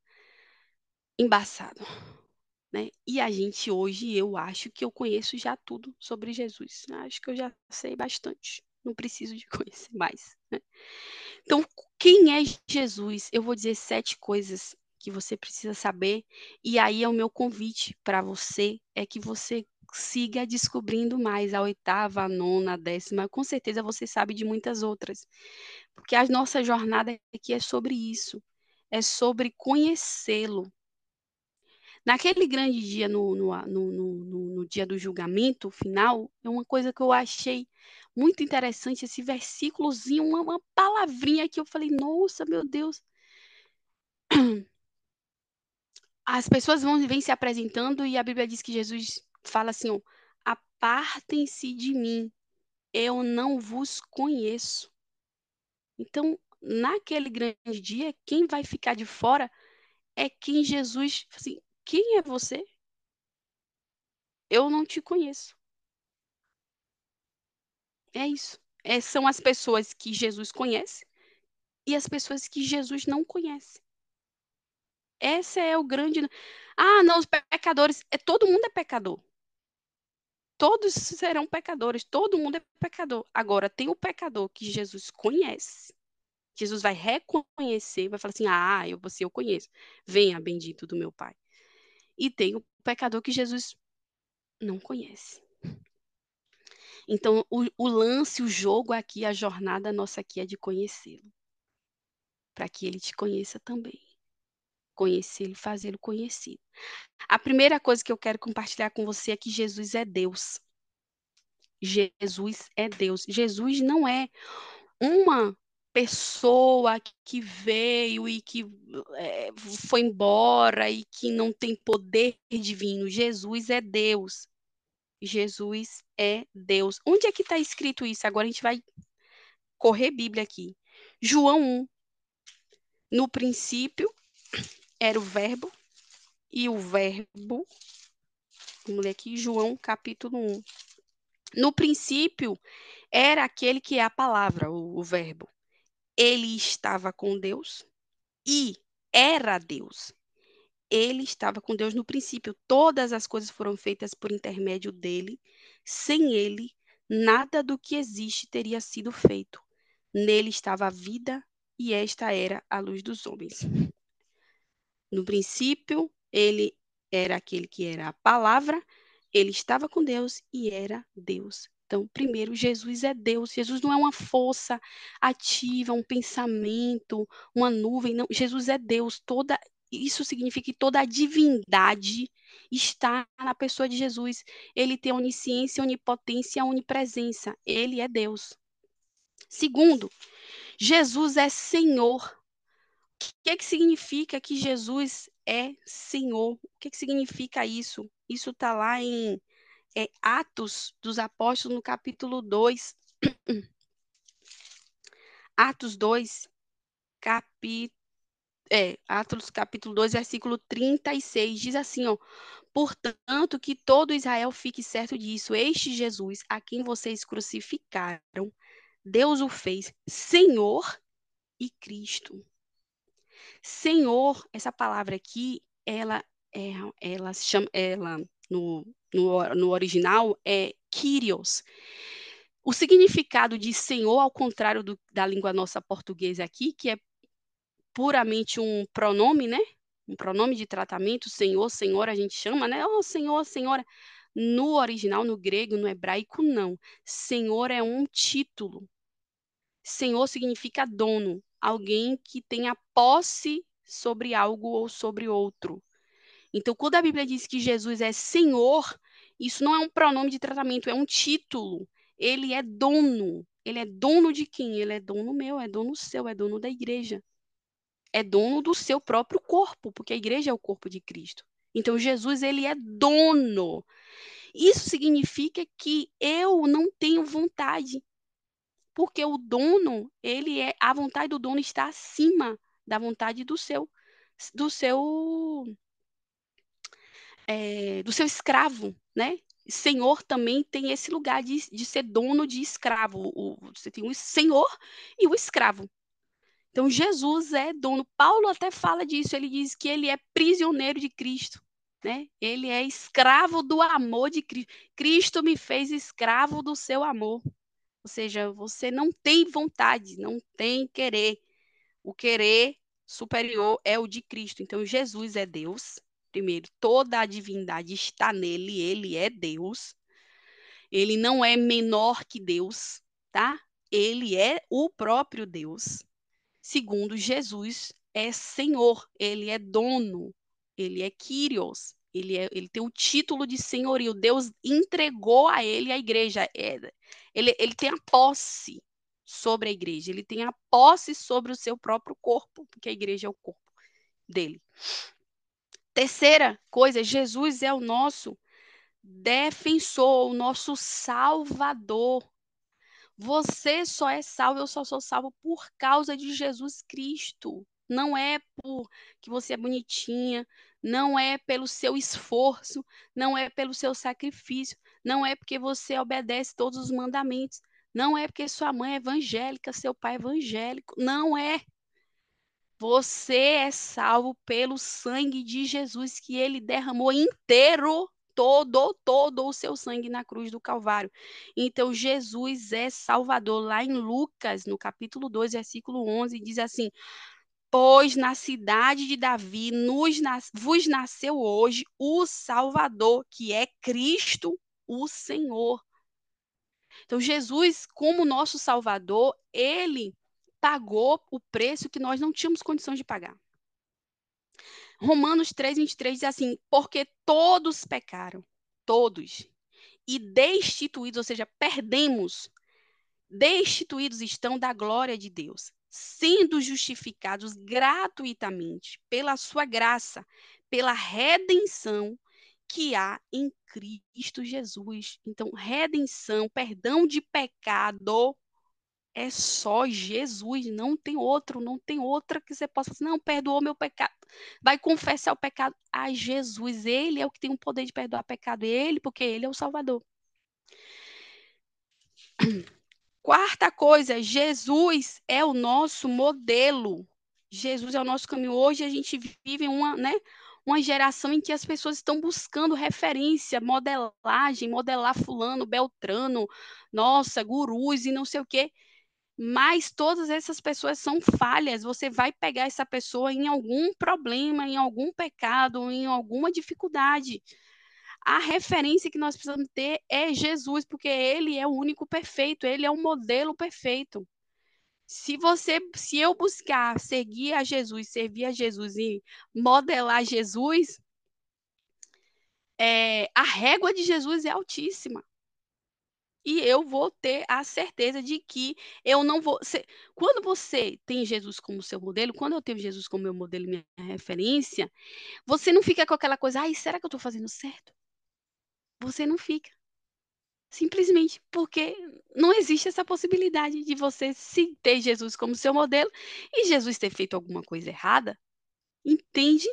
embaçado. Né? E a gente hoje, eu acho que eu conheço já tudo sobre Jesus. Acho que eu já sei bastante. Não preciso de conhecer mais. Né? Então, quem é Jesus? Eu vou dizer sete coisas que você precisa saber. E aí é o meu convite para você é que você siga descobrindo mais a oitava, a nona, a décima. Com certeza você sabe de muitas outras. Porque a nossa jornada aqui é sobre isso. É sobre conhecê-lo. Naquele grande dia, no, no, no, no, dia do julgamento final, é uma coisa que eu achei muito interessante, esse versículozinho, uma, uma palavrinha que eu falei, nossa, meu Deus. As pessoas vão vêm se apresentando e a Bíblia diz que Jesus fala assim, ó, apartem-se de mim, eu não vos conheço. Então, naquele grande dia, quem vai ficar de fora é quem Jesus, assim, quem é você? Eu não te conheço. É isso. É, são as pessoas que Jesus conhece e as pessoas que Jesus não conhece. Essa é o grande. Ah, não, os pecadores. É, todo mundo é pecador. Todos serão pecadores, todo mundo é pecador. Agora, tem o pecador que Jesus conhece. Jesus vai reconhecer, vai falar assim: Ah, eu, você eu conheço. Venha, bendito do meu Pai. E tem o pecador que Jesus não conhece. Então, o, o lance, o jogo aqui, a jornada nossa aqui é de conhecê-lo. Para que ele te conheça também. Conhecê-lo fazê-lo conhecido. A primeira coisa que eu quero compartilhar com você é que Jesus é Deus. Jesus é Deus. Jesus não é uma pessoa que veio e que é, foi embora e que não tem poder divino. Jesus é Deus. Jesus é Deus. Onde é que está escrito isso? Agora a gente vai correr Bíblia aqui. João 1. No princípio era o Verbo, e o Verbo. Vamos ler aqui, João capítulo 1. No princípio era aquele que é a palavra, o, o Verbo. Ele estava com Deus e era Deus. ele estava com Deus no princípio. Todas as coisas foram feitas por intermédio dele. Sem ele, nada do que existe teria sido feito. Nele estava a vida, e esta era a luz dos homens. No princípio, ele era aquele que era a palavra, ele estava com Deus e era Deus. Então, primeiro, Jesus é Deus. Jesus não é uma força ativa, um pensamento, uma nuvem. Não, Jesus é Deus. Toda isso significa que toda a divindade está na pessoa de Jesus. Ele tem onisciência, onipotência, onipresença. Ele é Deus. Segundo, Jesus é Senhor. O que, é que significa que Jesus é Senhor? O que, é que significa isso? Isso está lá em é, Atos dos Apóstolos, no capítulo 2. Atos 2, capítulo. É, Atos capítulo 2, versículo 36, diz assim, ó, portanto, que todo Israel fique certo disso, este Jesus, a quem vocês crucificaram, Deus o fez Senhor e Cristo. Senhor, essa palavra aqui, ela, é, ela chama, ela no, no, no original é Kyrios. O significado de Senhor, ao contrário do, da língua nossa portuguesa aqui, que é puramente um pronome, né? Um pronome de tratamento, Senhor, Senhora, a gente chama, né? Oh, Senhor, Senhora. No original, no grego, no hebraico, não. Senhor é um título. Senhor significa dono, alguém que tenha posse sobre algo ou sobre outro. Então, quando a Bíblia diz que Jesus é Senhor, isso não é um pronome de tratamento, é um título. Ele é dono. Ele é dono de quem? Ele é dono meu, é dono seu, é dono da igreja. É dono do seu próprio corpo, porque a igreja é o corpo de Cristo. Então, Jesus, ele é dono. Isso significa que eu não tenho vontade. Porque o dono, ele é a vontade do dono está acima da vontade do seu do seu é, do seu escravo, né? Senhor também tem esse lugar de, de ser dono de escravo. O, você tem o senhor e o escravo. Então, Jesus é dono. Paulo até fala disso. Ele diz que ele é prisioneiro de Cristo. Né? Ele é escravo do amor de Cristo. Cristo me fez escravo do seu amor. Ou seja, você não tem vontade, não tem querer. O querer superior é o de Cristo. Então, Jesus é Deus. Primeiro, toda a divindade está nele, ele é Deus. Ele não é menor que Deus, tá? Ele é o próprio Deus. Segundo, Jesus é Senhor, ele é dono, ele é Kyrios, ele, é, ele tem o título de senhorio. Deus entregou a ele a igreja. É, ele, ele tem a posse sobre a igreja, ele tem a posse sobre o seu próprio corpo, porque a igreja é o corpo dele. Terceira coisa, Jesus é o nosso defensor, o nosso salvador. Você só é salvo, eu só sou salvo por causa de Jesus Cristo. Não é por que você é bonitinha, não é pelo seu esforço, não é pelo seu sacrifício, não é porque você obedece todos os mandamentos, não é porque sua mãe é evangélica, seu pai é evangélico, não é. Você é salvo pelo sangue de Jesus que ele derramou inteiro, todo, todo o seu sangue na cruz do Calvário. Então, Jesus é Salvador. Lá em Lucas, no capítulo 2, versículo 11, diz assim: Pois na cidade de Davi nos, vos nasceu hoje o Salvador, que é Cristo, o Senhor. Então, Jesus, como nosso Salvador, ele pagou o preço que nós não tínhamos condições de pagar. Romanos 3, 23 diz assim: Porque todos pecaram, todos, e destituídos, ou seja, perdemos, destituídos estão da glória de Deus sendo justificados gratuitamente pela sua graça, pela redenção que há em Cristo Jesus. Então, redenção, perdão de pecado é só Jesus, não tem outro, não tem outra que você possa dizer, não, perdoou meu pecado. Vai confessar o pecado a Jesus, ele é o que tem o poder de perdoar pecado, ele, porque ele é o Salvador. Quarta coisa, Jesus é o nosso modelo. Jesus é o nosso caminho. Hoje a gente vive uma, né, uma geração em que as pessoas estão buscando referência, modelagem, modelar fulano, beltrano, nossa, gurus e não sei o quê. Mas todas essas pessoas são falhas. Você vai pegar essa pessoa em algum problema, em algum pecado, em alguma dificuldade. A referência que nós precisamos ter é Jesus, porque ele é o único perfeito, ele é o modelo perfeito. Se você, se eu buscar seguir a Jesus, servir a Jesus e modelar Jesus, é, a régua de Jesus é altíssima. E eu vou ter a certeza de que eu não vou. Ser... Quando você tem Jesus como seu modelo, quando eu tenho Jesus como meu modelo minha referência, você não fica com aquela coisa, ai, será que eu estou fazendo certo? Você não fica. Simplesmente porque não existe essa possibilidade de você se ter Jesus como seu modelo e Jesus ter feito alguma coisa errada. Entende?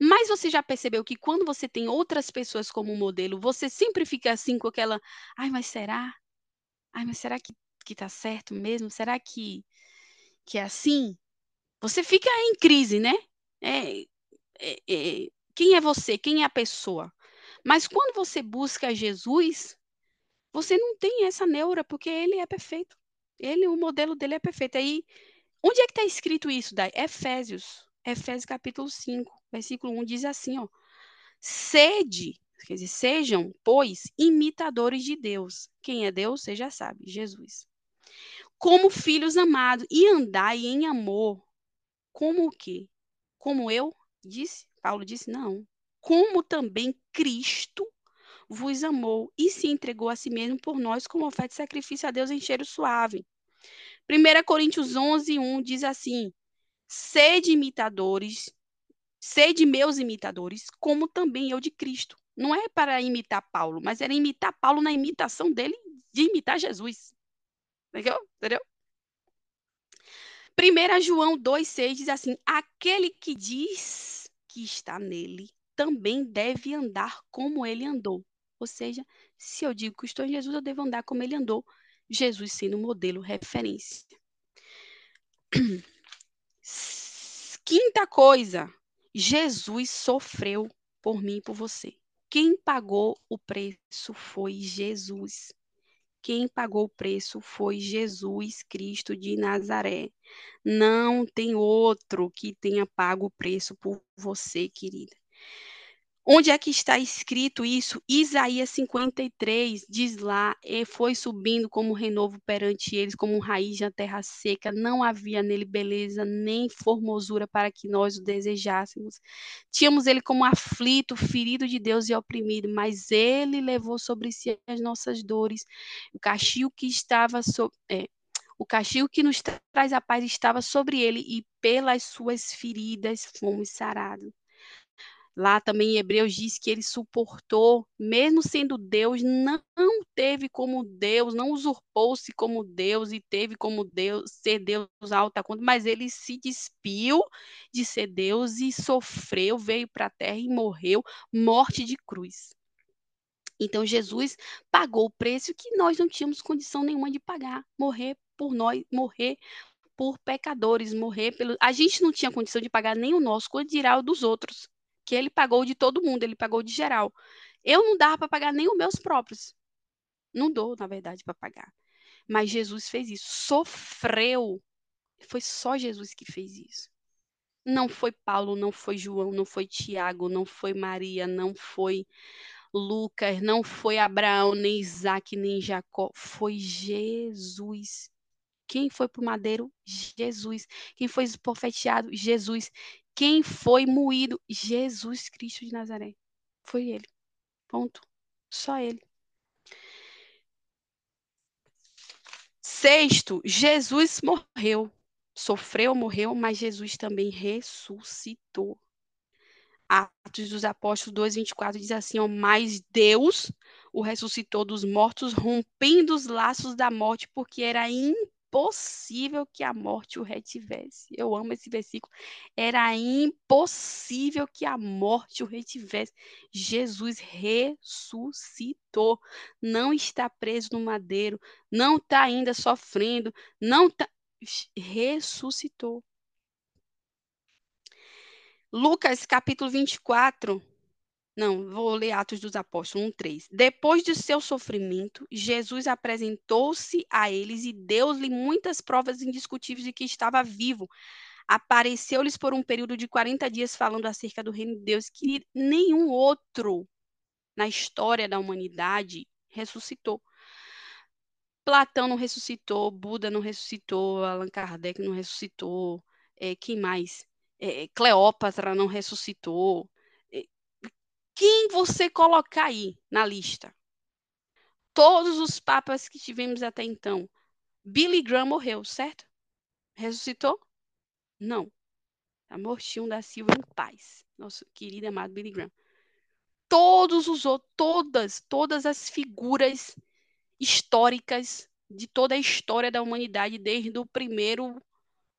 Mas você já percebeu que quando você tem outras pessoas como modelo, você sempre fica assim com aquela, ai, mas será? Ai, mas será que, que tá certo mesmo? Será que, que é assim? Você fica em crise, né? É, é, é, quem é você? Quem é a pessoa? Mas quando você busca Jesus, você não tem essa neura, porque ele é perfeito. Ele, o modelo dele é perfeito. Aí, onde é que está escrito isso, Dai? Efésios. Efésios capítulo 5, versículo 1 diz assim, ó. Sede, quer dizer, sejam, pois, imitadores de Deus. Quem é Deus, você já sabe, Jesus. Como filhos amados, e andai em amor. Como o quê? Como eu disse? Paulo disse, não. Como também Cristo vos amou e se entregou a si mesmo por nós como oferta de sacrifício a Deus em cheiro suave. 1 Coríntios 11, 1 diz assim: Sede imitadores, sede meus imitadores, como também eu de Cristo. Não é para imitar Paulo, mas era imitar Paulo na imitação dele de imitar Jesus. Entendeu? Entendeu? 1 João 2,6 diz assim: Aquele que diz que está nele também deve andar como ele andou. Ou seja, se eu digo que estou em Jesus, eu devo andar como ele andou, Jesus sendo modelo referência. Quinta coisa, Jesus sofreu por mim e por você. Quem pagou o preço foi Jesus. Quem pagou o preço foi Jesus Cristo de Nazaré. Não tem outro que tenha pago o preço por você, querida. Onde é que está escrito isso? Isaías 53 diz lá: e foi subindo como renovo perante eles, como raiz da terra seca. Não havia nele beleza nem formosura para que nós o desejássemos. Tínhamos ele como aflito, ferido de Deus e oprimido, mas ele levou sobre si as nossas dores. O castigo que estava sobre. É, o castigo que nos traz a paz estava sobre ele, e pelas suas feridas fomos sarados. Lá também em Hebreus diz que ele suportou, mesmo sendo Deus, não teve como Deus, não usurpou-se como Deus e teve como Deus ser Deus alta conta, mas ele se despiu de ser Deus e sofreu, veio para a terra e morreu morte de cruz. Então Jesus pagou o preço que nós não tínhamos condição nenhuma de pagar, morrer por nós, morrer por pecadores, morrer pelo. A gente não tinha condição de pagar nem o nosso, quando dirá o dos outros que ele pagou de todo mundo, ele pagou de geral. Eu não dava para pagar nem os meus próprios. Não dou, na verdade, para pagar. Mas Jesus fez isso, sofreu. Foi só Jesus que fez isso. Não foi Paulo, não foi João, não foi Tiago, não foi Maria, não foi Lucas, não foi Abraão, nem Isaac, nem Jacó. Foi Jesus. Quem foi para o madeiro? Jesus. Quem foi profeteado? Jesus. Quem foi moído? Jesus Cristo de Nazaré. Foi ele. Ponto. Só ele. Sexto, Jesus morreu. Sofreu, morreu, mas Jesus também ressuscitou. Atos dos Apóstolos 2, 24 diz assim: ó, Mas Deus o ressuscitou dos mortos, rompendo os laços da morte, porque era impossível impossível que a morte o retivesse. Eu amo esse versículo. Era impossível que a morte o retivesse. Jesus ressuscitou. Não está preso no madeiro, não está ainda sofrendo, não está ressuscitou. Lucas capítulo 24. Não, vou ler Atos dos Apóstolos 1, 3. Depois de seu sofrimento, Jesus apresentou-se a eles e deu-lhe muitas provas indiscutíveis de que estava vivo. Apareceu-lhes por um período de 40 dias falando acerca do reino de Deus, que nenhum outro na história da humanidade ressuscitou. Platão não ressuscitou, Buda não ressuscitou, Allan Kardec não ressuscitou, é, quem mais? É, Cleópatra não ressuscitou. Quem você colocar aí na lista? Todos os papas que tivemos até então. Billy Graham morreu, certo? Ressuscitou? Não. Está mortinho da Silva em paz. Nosso querido amado Billy Graham. Todos os outros, todas, todas as figuras históricas de toda a história da humanidade, desde o primeiro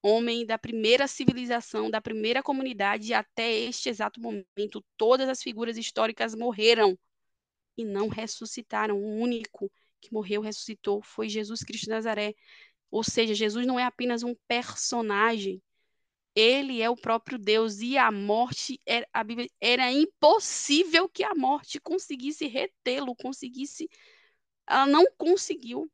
homem, da primeira civilização, da primeira comunidade até este exato momento, todas as figuras históricas morreram e não ressuscitaram. O único que morreu, ressuscitou, foi Jesus Cristo de Nazaré. Ou seja, Jesus não é apenas um personagem, ele é o próprio Deus e a morte era, a Bíblia, era impossível que a morte conseguisse retê-lo, conseguisse. Ela não conseguiu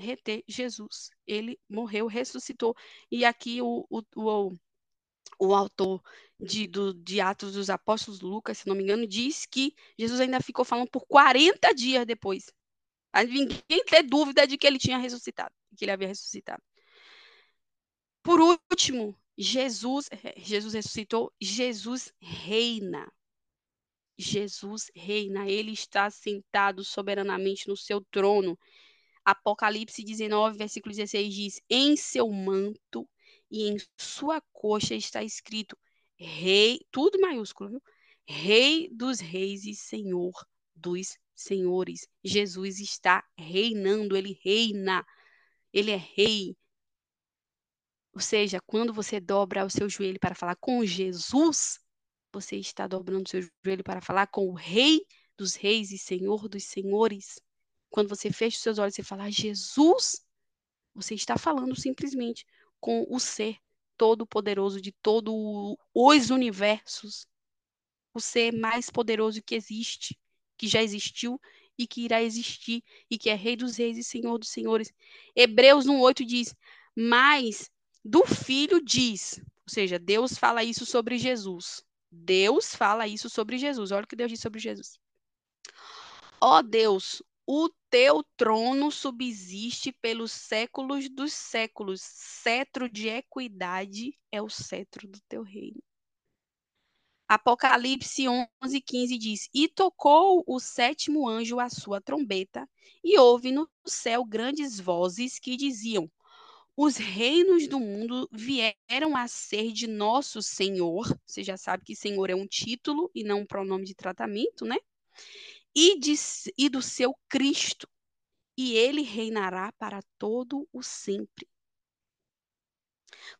reter Jesus. Ele morreu, ressuscitou. E aqui o, o, o, o autor de, do, de Atos dos Apóstolos, Lucas, se não me engano, diz que Jesus ainda ficou falando por 40 dias depois. Ninguém tem dúvida de que ele tinha ressuscitado, que ele havia ressuscitado. Por último, Jesus, Jesus ressuscitou, Jesus reina. Jesus reina, ele está sentado soberanamente no seu trono. Apocalipse 19, versículo 16 diz: Em seu manto e em sua coxa está escrito: Rei, tudo maiúsculo, viu? Rei dos reis e Senhor dos senhores. Jesus está reinando, ele reina. Ele é rei, ou seja, quando você dobra o seu joelho para falar com Jesus, você está dobrando o seu joelho para falar com o Rei dos Reis e Senhor dos Senhores. Quando você fecha os seus olhos e fala Jesus, você está falando simplesmente com o ser todo-poderoso de todos os universos, o ser mais poderoso que existe, que já existiu e que irá existir, e que é Rei dos Reis e Senhor dos Senhores. Hebreus 1,8 diz: Mas do filho diz, ou seja, Deus fala isso sobre Jesus. Deus fala isso sobre Jesus. Olha o que Deus diz sobre Jesus. Ó oh Deus, o teu trono subsiste pelos séculos dos séculos. Cetro de equidade é o cetro do teu reino. Apocalipse 11, 15 diz: E tocou o sétimo anjo a sua trombeta, e houve no céu grandes vozes que diziam: os reinos do mundo vieram a ser de nosso Senhor. Você já sabe que Senhor é um título e não um pronome de tratamento, né? E, de, e do seu Cristo. E ele reinará para todo o sempre.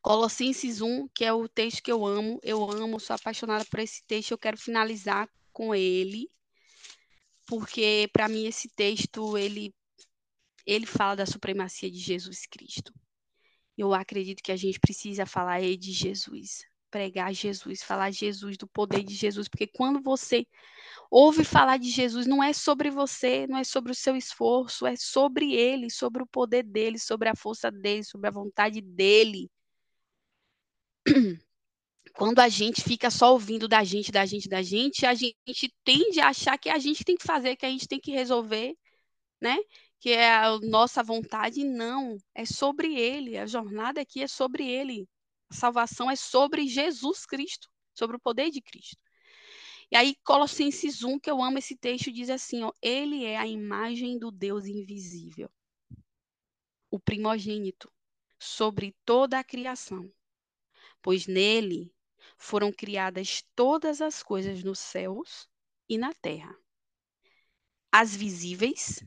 Colossenses 1, que é o texto que eu amo, eu amo, sou apaixonada por esse texto, eu quero finalizar com ele, porque para mim esse texto ele ele fala da supremacia de Jesus Cristo. Eu acredito que a gente precisa falar de Jesus, pregar Jesus, falar Jesus, do poder de Jesus, porque quando você ouve falar de Jesus, não é sobre você, não é sobre o seu esforço, é sobre ele, sobre o poder dele, sobre a força dele, sobre a vontade dele. Quando a gente fica só ouvindo da gente, da gente, da gente, a gente tende a achar que a gente tem que fazer, que a gente tem que resolver, né? que é a nossa vontade, não. É sobre Ele. A jornada aqui é sobre Ele. A salvação é sobre Jesus Cristo, sobre o poder de Cristo. E aí, Colossenses 1, que eu amo esse texto, diz assim: ó, Ele é a imagem do Deus invisível, o primogênito sobre toda a criação, pois nele foram criadas todas as coisas nos céus e na terra, as visíveis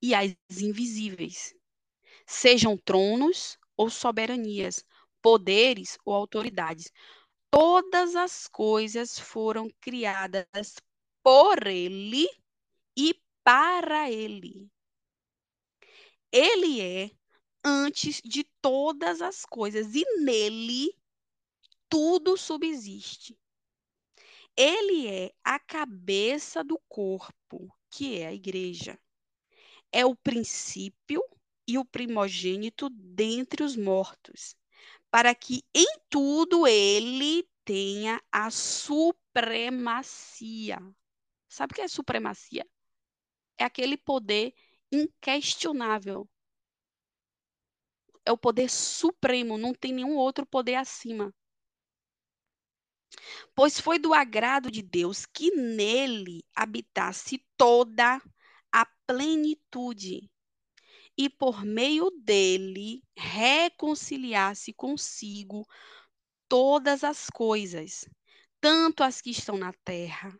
e as invisíveis, sejam tronos ou soberanias, poderes ou autoridades. Todas as coisas foram criadas por ele e para ele. Ele é antes de todas as coisas e nele tudo subsiste. Ele é a cabeça do corpo, que é a igreja. É o princípio e o primogênito dentre os mortos, para que em tudo ele tenha a supremacia. Sabe o que é supremacia? É aquele poder inquestionável. É o poder supremo, não tem nenhum outro poder acima. Pois foi do agrado de Deus que nele habitasse toda a plenitude e por meio dele reconciliasse consigo todas as coisas, tanto as que estão na terra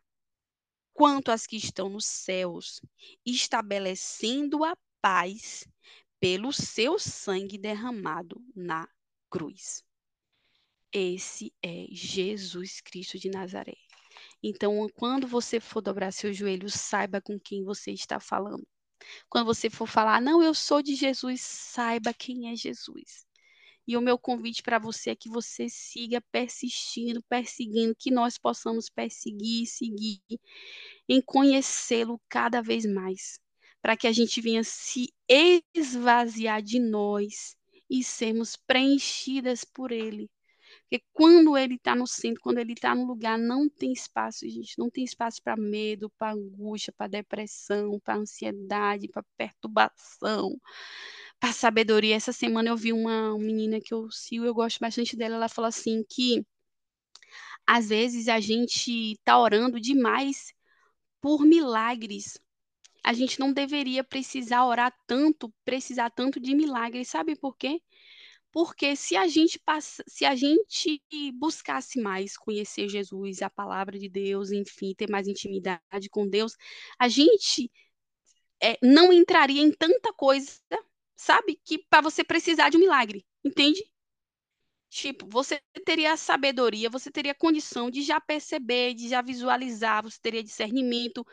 quanto as que estão nos céus, estabelecendo a paz pelo seu sangue derramado na cruz. Esse é Jesus Cristo de Nazaré. Então, quando você for dobrar seu joelho, saiba com quem você está falando. Quando você for falar, não, eu sou de Jesus, saiba quem é Jesus. E o meu convite para você é que você siga persistindo, perseguindo, que nós possamos perseguir, seguir, em conhecê-lo cada vez mais, para que a gente venha se esvaziar de nós e sermos preenchidas por Ele. Porque quando ele está no centro, quando ele está no lugar, não tem espaço, gente. Não tem espaço para medo, para angústia, para depressão, para ansiedade, para perturbação, para sabedoria. Essa semana eu vi uma menina que eu sigo, eu gosto bastante dela. Ela falou assim que às vezes a gente está orando demais por milagres. A gente não deveria precisar orar tanto, precisar tanto de milagres. Sabe por quê? Porque se a gente passa, se a gente buscasse mais conhecer Jesus, a palavra de Deus, enfim, ter mais intimidade com Deus, a gente é, não entraria em tanta coisa, sabe? Que para você precisar de um milagre, entende? Tipo, você teria sabedoria, você teria condição de já perceber, de já visualizar, você teria discernimento,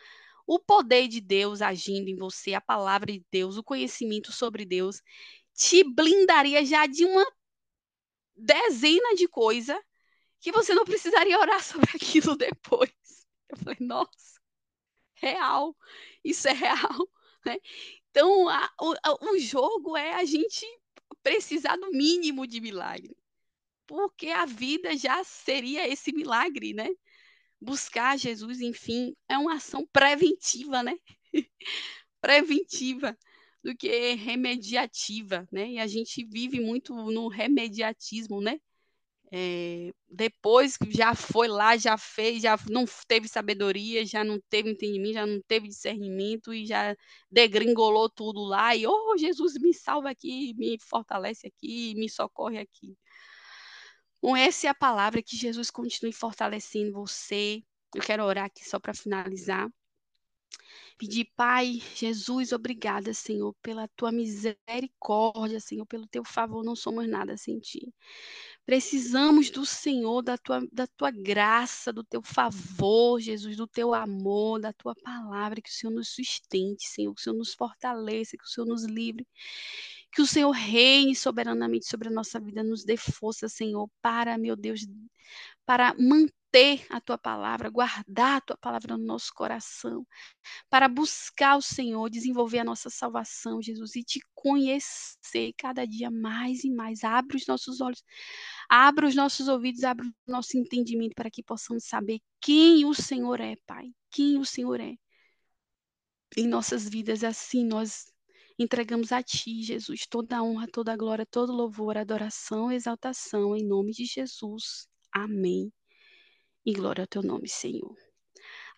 o poder de Deus agindo em você, a palavra de Deus, o conhecimento sobre Deus te blindaria já de uma dezena de coisa que você não precisaria orar sobre aquilo depois. Eu falei, nossa, real, isso é real. Né? Então, a, o, o jogo é a gente precisar do mínimo de milagre, porque a vida já seria esse milagre, né? Buscar Jesus, enfim, é uma ação preventiva, né? preventiva do que remediativa, né? E a gente vive muito no remediatismo, né? É, depois que já foi lá, já fez, já não teve sabedoria, já não teve entendimento, já não teve discernimento e já degringolou tudo lá e, oh, Jesus, me salva aqui, me fortalece aqui, me socorre aqui. Bom, essa é a palavra que Jesus continue fortalecendo você. Eu quero orar aqui só para finalizar. Pedir, Pai, Jesus, obrigada, Senhor, pela tua misericórdia, Senhor, pelo teu favor, não somos nada sem ti. Precisamos do Senhor, da tua, da tua graça, do teu favor, Jesus, do teu amor, da tua palavra, que o Senhor nos sustente, Senhor, que o Senhor nos fortaleça, que o Senhor nos livre. Que o Senhor reine soberanamente sobre a nossa vida, nos dê força, Senhor, para, meu Deus, para manter ter a tua palavra, guardar a tua palavra no nosso coração, para buscar o Senhor, desenvolver a nossa salvação, Jesus, e te conhecer cada dia mais e mais. Abre os nossos olhos, abre os nossos ouvidos, abre o nosso entendimento para que possamos saber quem o Senhor é, Pai, quem o Senhor é. Em nossas vidas, assim nós entregamos a Ti, Jesus, toda a honra, toda a glória, todo louvor, adoração, exaltação, em nome de Jesus. Amém e glória ao teu nome, Senhor.